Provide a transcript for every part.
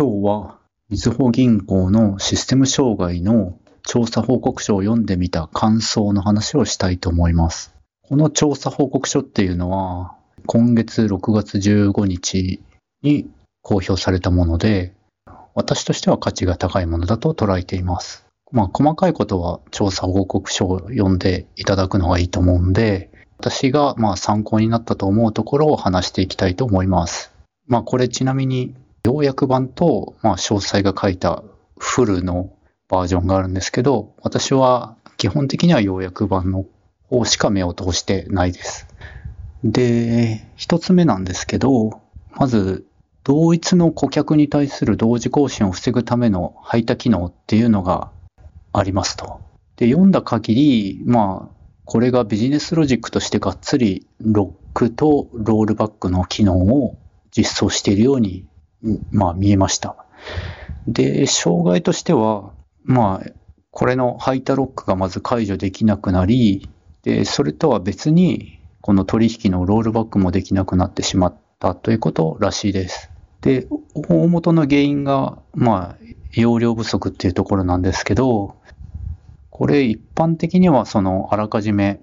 今日は、みずほ銀行のシステム障害の調査報告書を読んでみた感想の話をしたいと思います。この調査報告書っていうのは、今月6月15日に公表されたもので、私としては価値が高いものだと捉えています。まあ、細かいことは調査報告書を読んでいただくのがいいと思うんで、私がまあ参考になったと思うところを話していきたいと思います。まあ、これちなみに要約版とまあ詳細が書いたフルのバージョンがあるんですけど、私は基本的には要約版の方しか目を通してないです。で、一つ目なんですけど、まず、同一の顧客に対する同時更新を防ぐための配達機能っていうのがありますと。で、読んだ限り、まあ、これがビジネスロジックとしてがっつりロックとロールバックの機能を実装しているように、まあ見えました。で、障害としては、まあ、これのハイタロックがまず解除できなくなり、で、それとは別に、この取引のロールバックもできなくなってしまったということらしいです。で、大元の原因が、まあ、容量不足っていうところなんですけど、これ一般的にはそのあらかじめ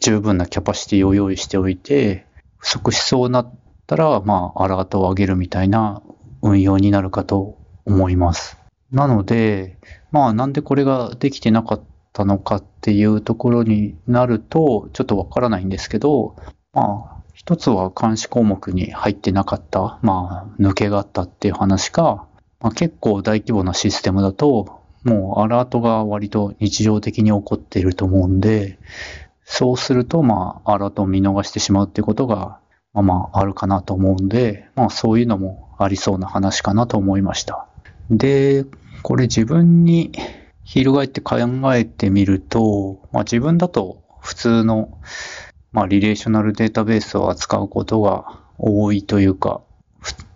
十分なキャパシティを用意しておいて、不足しそうなたら、まあ、アラートを上げるみたいな運用になるかと思います。なので、まあ、なんでこれができてなかったのかっていうところになると、ちょっとわからないんですけど、まあ、一つは監視項目に入ってなかった、まあ、抜けがあったっていう話か、まあ、結構大規模なシステムだと、もうアラートが割と日常的に起こっていると思うんで、そうすると、まあ、アラートを見逃してしまうっていうことが、まあまあ、あるかなと思うんで、まあ、そういうのもありそうな話かなと思いました。で、これ自分に翻って考えてみると、まあ、自分だと普通の、まあ、リレーショナルデータベースを扱うことが多いというか、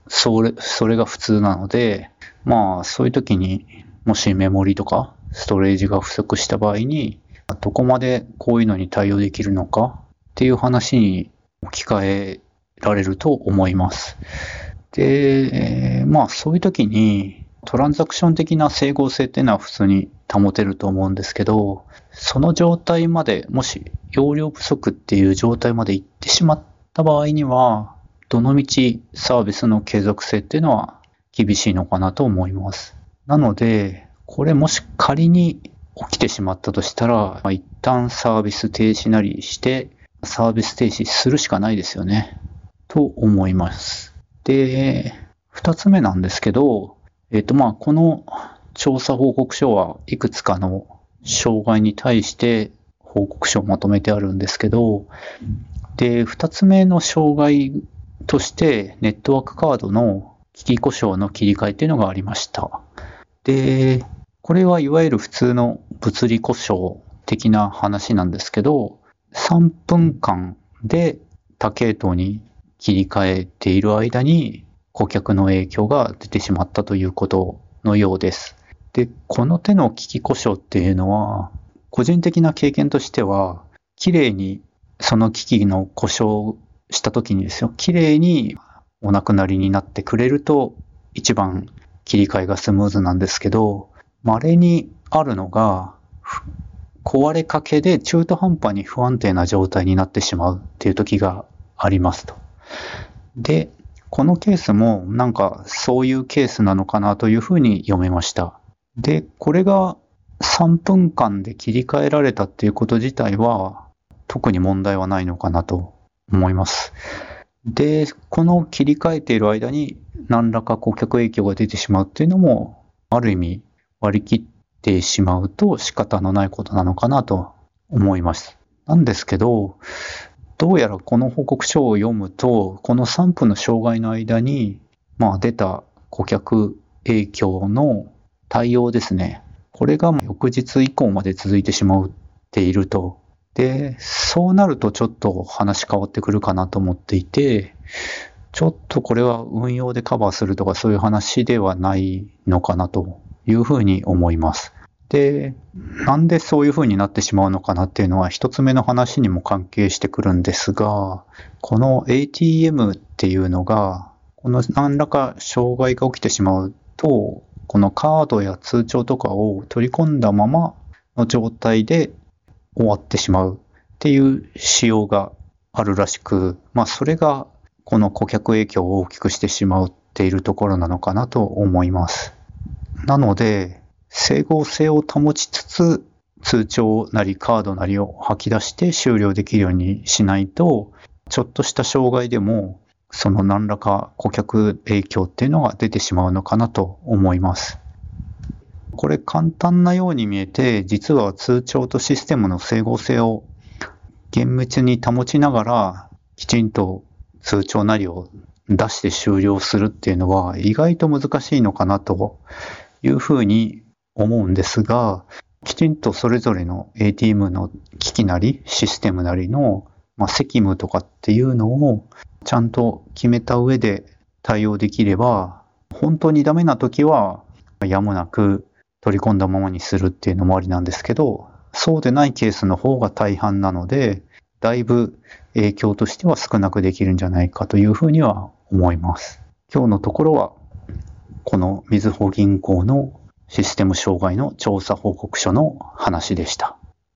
それ、それが普通なので、まあ、そういう時にもしメモリとかストレージが不足した場合に、どこまでこういうのに対応できるのかっていう話に置き換えられると思います。で、まあそういう時にトランザクション的な整合性っていうのは普通に保てると思うんですけど、その状態まで、もし容量不足っていう状態まで行ってしまった場合には、どのみちサービスの継続性っていうのは厳しいのかなと思います。なので、これもし仮に起きてしまったとしたら、ま、一旦サービス停止なりして、サービス停止するしかないですよね。と思います。で、二つ目なんですけど、えっ、ー、と、まあ、この調査報告書はいくつかの障害に対して報告書をまとめてあるんですけど、で、二つ目の障害としてネットワークカードの機器故障の切り替えっていうのがありました。で、これはいわゆる普通の物理故障的な話なんですけど、3分間で他系統に切り替えている間に顧客の影響が出てしまったということのようです。で、この手の機故障っていうのは、個人的な経験としては、綺麗にその危機の故障した時にですよ、綺麗にお亡くなりになってくれると一番切り替えがスムーズなんですけど、稀にあるのが、壊れかけで中途半端に不安定な状態になってしまうっていう時がありますと。で、このケースもなんかそういうケースなのかなというふうに読めました。で、これが3分間で切り替えられたっていうこと自体は特に問題はないのかなと思います。で、この切り替えている間に何らか顧客影響が出てしまうっていうのもある意味割り切ってしまうと仕方のないことなのかなと思います。なんですけど、どうやらこの報告書を読むと、この3分の障害の間に、まあ、出た顧客影響の対応ですね。これが翌日以降まで続いてしまっていると。で、そうなるとちょっと話変わってくるかなと思っていて、ちょっとこれは運用でカバーするとかそういう話ではないのかなというふうに思います。で、なんでそういう風になってしまうのかなっていうのは一つ目の話にも関係してくるんですが、この ATM っていうのがこの何らか障害が起きてしまうと、このカードや通帳とかを取り込んだままの状態で終わってしまうっていう仕様があるらしく、まあそれがこの顧客影響を大きくしてしまうっているところなのかなと思います。なので、整合性を保ちつつ、通帳なりカードなりを吐き出して終了できるようにしないと、ちょっとした障害でも、その何らか顧客影響っていうのが出てしまうのかなと思います。これ簡単なように見えて、実は通帳とシステムの整合性を厳密に保ちながら、きちんと通帳なりを出して終了するっていうのは意外と難しいのかなというふうに思うんですが、きちんとそれぞれの ATM の機器なりシステムなりの、まあ、責務とかっていうのをちゃんと決めた上で対応できれば、本当にダメな時はやむなく取り込んだままにするっていうのもありなんですけど、そうでないケースの方が大半なので、だいぶ影響としては少なくできるんじゃないかというふうには思います。今日のところは、このみずほ銀行のシステム障害の調査報告書の話でした。